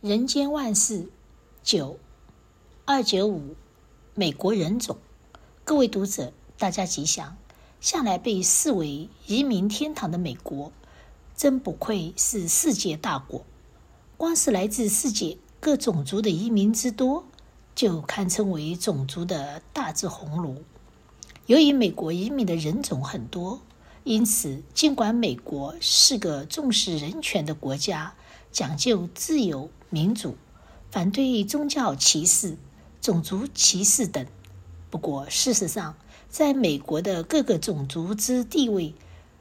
人间万事九二九五，美国人种，各位读者，大家吉祥。向来被视为移民天堂的美国，真不愧是世界大国。光是来自世界各种族的移民之多，就堪称为种族的大致鸿芦。由于美国移民的人种很多，因此尽管美国是个重视人权的国家，讲究自由。民主，反对宗教歧视、种族歧视等。不过，事实上，在美国的各个种族之地位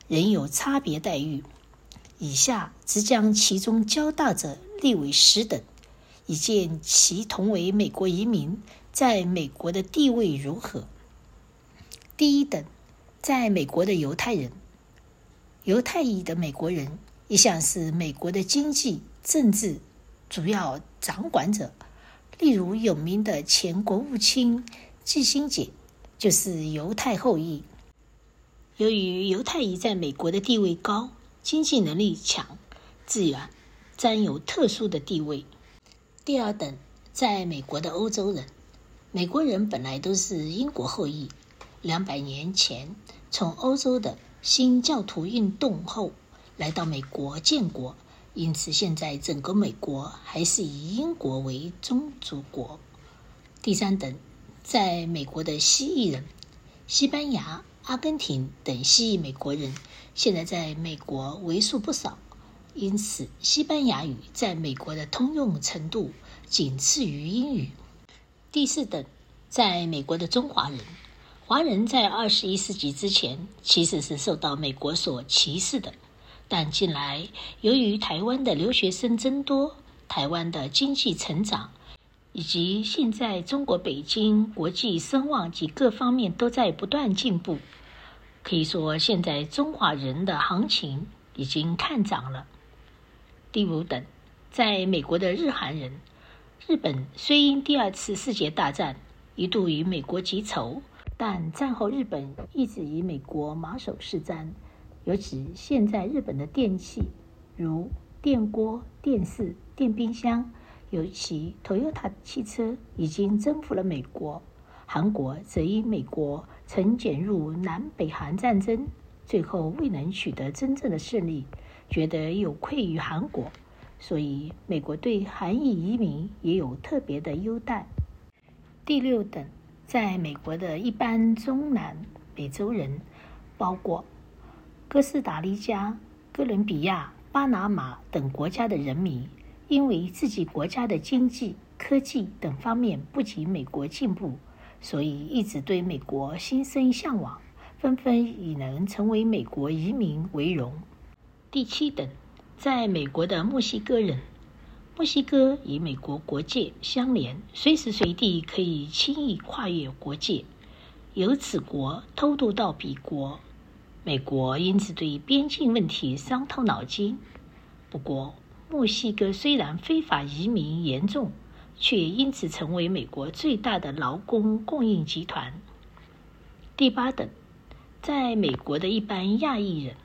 仍有差别待遇。以下只将其中较大者列为十等，以见其同为美国移民在美国的地位如何。第一等，在美国的犹太人，犹太裔的美国人一向是美国的经济、政治。主要掌管者，例如有名的前国务卿基辛杰就是犹太后裔。由于犹太裔在美国的地位高，经济能力强，自然占有特殊的地位。第二等，在美国的欧洲人，美国人本来都是英国后裔，两百年前从欧洲的新教徒运动后来到美国建国。因此，现在整个美国还是以英国为宗主国。第三等，在美国的西裔人，西班牙、阿根廷等西裔美国人，现在在美国为数不少。因此，西班牙语在美国的通用程度仅次于英语。第四等，在美国的中华人，华人在二十一世纪之前其实是受到美国所歧视的。但近来，由于台湾的留学生增多，台湾的经济成长，以及现在中国北京国际声望及各方面都在不断进步，可以说现在中华人的行情已经看涨了。第五等，在美国的日韩人，日本虽因第二次世界大战一度与美国结仇，但战后日本一直以美国马首是瞻。尤其现在日本的电器，如电锅、电视、电冰箱，尤其 Toyota 汽车已经征服了美国。韩国则因美国曾卷入南北韩战争，最后未能取得真正的胜利，觉得有愧于韩国，所以美国对韩裔移民也有特别的优待。第六等，在美国的一般中南美洲人，包括。哥斯达黎加、哥伦比亚、巴拿马等国家的人民，因为自己国家的经济、科技等方面不及美国进步，所以一直对美国心生向往，纷纷以能成为美国移民为荣。第七等，在美国的墨西哥人，墨西哥与美国国界相连，随时随地可以轻易跨越国界，由此国偷渡到彼国。美国因此对边境问题伤透脑筋。不过，墨西哥虽然非法移民严重，却因此成为美国最大的劳工供应集团。第八等，在美国的一般亚裔人，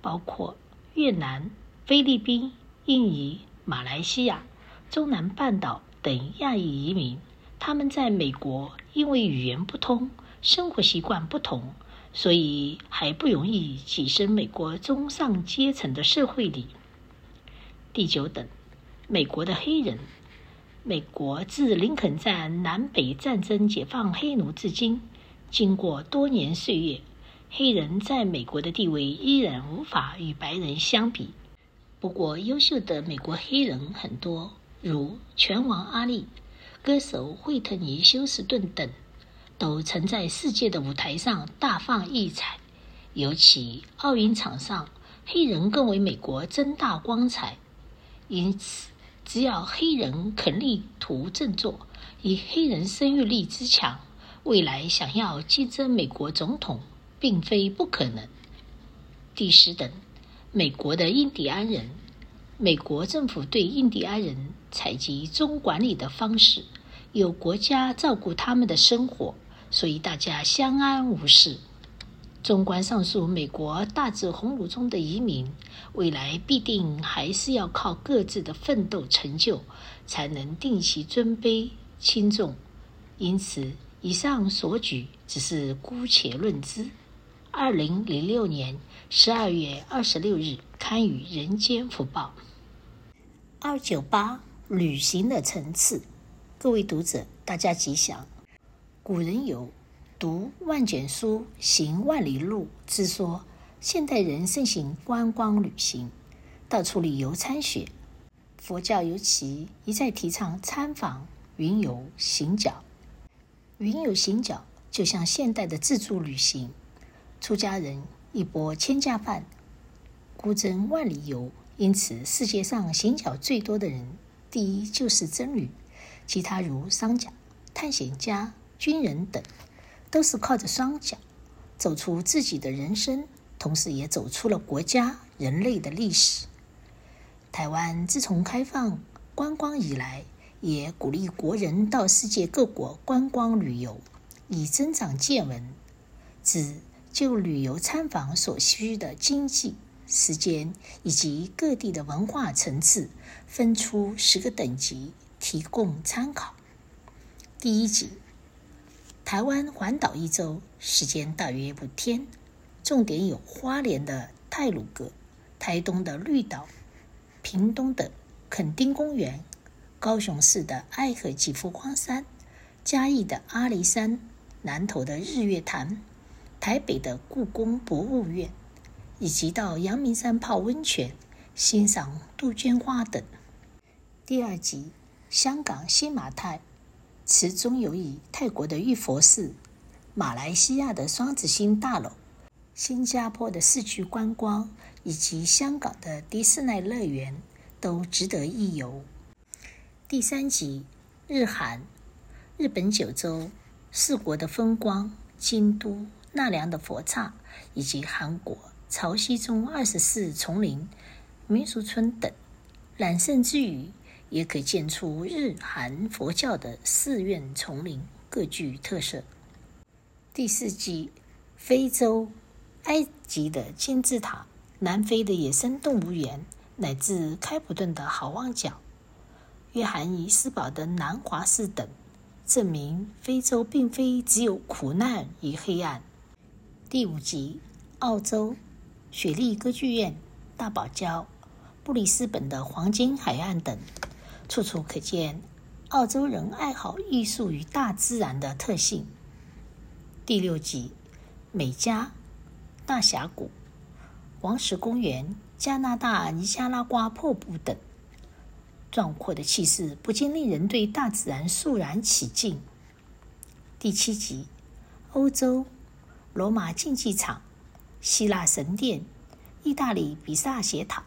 包括越南、菲律宾、印尼、马来西亚、中南半岛等亚裔移民，他们在美国因为语言不通，生活习惯不同。所以还不容易跻身美国中上阶层的社会里。第九等，美国的黑人，美国自林肯战南北战争解放黑奴至今，经过多年岁月，黑人在美国的地位依然无法与白人相比。不过，优秀的美国黑人很多，如拳王阿力、歌手惠特尼休斯顿等。都曾在世界的舞台上大放异彩，尤其奥运场上，黑人更为美国增大光彩。因此，只要黑人肯力图振作，以黑人生育力之强，未来想要竞争美国总统，并非不可能。第十等，美国的印第安人，美国政府对印第安人采集中管理的方式，有国家照顾他们的生活。所以大家相安无事。纵观上述美国大志鸿儒中的移民，未来必定还是要靠各自的奋斗成就，才能定其尊卑轻重。因此，以上所举只是姑且论之。二零零六年十二月二十六日刊于《人间福报》。二九八旅行的层次，各位读者，大家吉祥。古人有。读万卷书，行万里路之说，现代人盛行观光旅行，到处旅游参学。佛教尤其一再提倡参访、云游、行脚。云游行脚就像现代的自助旅行，出家人一钵千家饭，孤征万里游。因此，世界上行脚最多的人，第一就是僧侣，其他如商贾、探险家、军人等。都是靠着双脚走出自己的人生，同时也走出了国家、人类的历史。台湾自从开放观光以来，也鼓励国人到世界各国观光旅游，以增长见闻。只就旅游参访所需的经济、时间以及各地的文化层次，分出十个等级，提供参考。第一级。台湾环岛一周，时间大约五天，重点有花莲的太鲁阁、台东的绿岛、屏东的垦丁公园、高雄市的爱河及佛光山、嘉义的阿里山、南投的日月潭、台北的故宫博物院，以及到阳明山泡温泉、欣赏杜鹃花等。第二集，香港新马泰。其中有以泰国的玉佛寺、马来西亚的双子星大楼、新加坡的市区观光以及香港的迪士尼乐园都值得一游。第三集，日韩，日本九州四国的风光、京都、奈良的佛刹，以及韩国潮汐宗二十四丛林民俗村等，览胜之余。也可见出日韩佛教的寺院丛林各具特色。第四集，非洲，埃及的金字塔，南非的野生动物园，乃至开普敦的好望角，约翰尼斯堡的南华寺等，证明非洲并非只有苦难与黑暗。第五集，澳洲，雪莉歌剧院、大堡礁、布里斯本的黄金海岸等。处处可见澳洲人爱好艺术与大自然的特性。第六集，美加大峡谷、黄石公园、加拿大尼加拉瓜瀑布等，壮阔的气势不禁令人对大自然肃然起敬。第七集，欧洲罗马竞技场、希腊神殿、意大利比萨斜塔、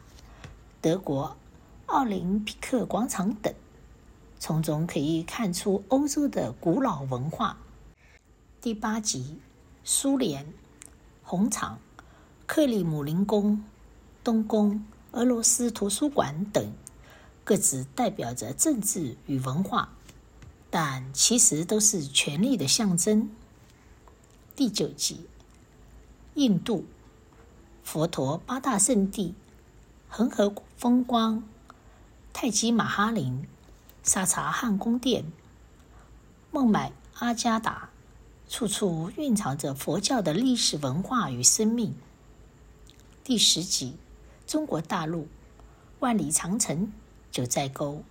德国。奥林匹克广场等，从中可以看出欧洲的古老文化。第八集，苏联红场、克里姆林宫、东宫、俄罗斯图书馆等，各自代表着政治与文化，但其实都是权力的象征。第九集，印度佛陀八大圣地，恒河风光。泰姬玛哈林、萨察汉宫殿、孟买阿加达，处处蕴藏着佛教的历史文化与生命。第十集，中国大陆，万里长城、九寨沟、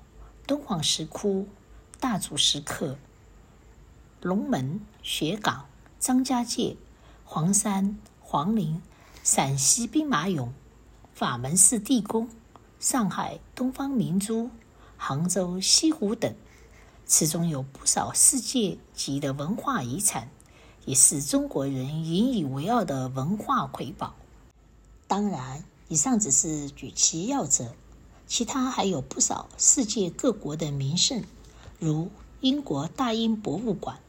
敦煌石窟、大足石刻、龙门、雪岗、张家界、黄山、黄陵、陕西兵马俑、法门寺地宫。上海东方明珠、杭州西湖等，此中有不少世界级的文化遗产，也是中国人引以为傲的文化瑰宝。当然，以上只是举其要者，其他还有不少世界各国的名胜，如英国大英博物馆、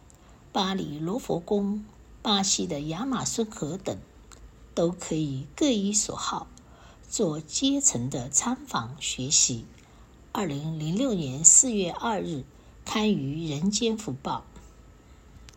巴黎罗浮宫、巴西的亚马逊河等，都可以各依所好。做阶层的参访学习。二零零六年四月二日，刊于《人间福报》。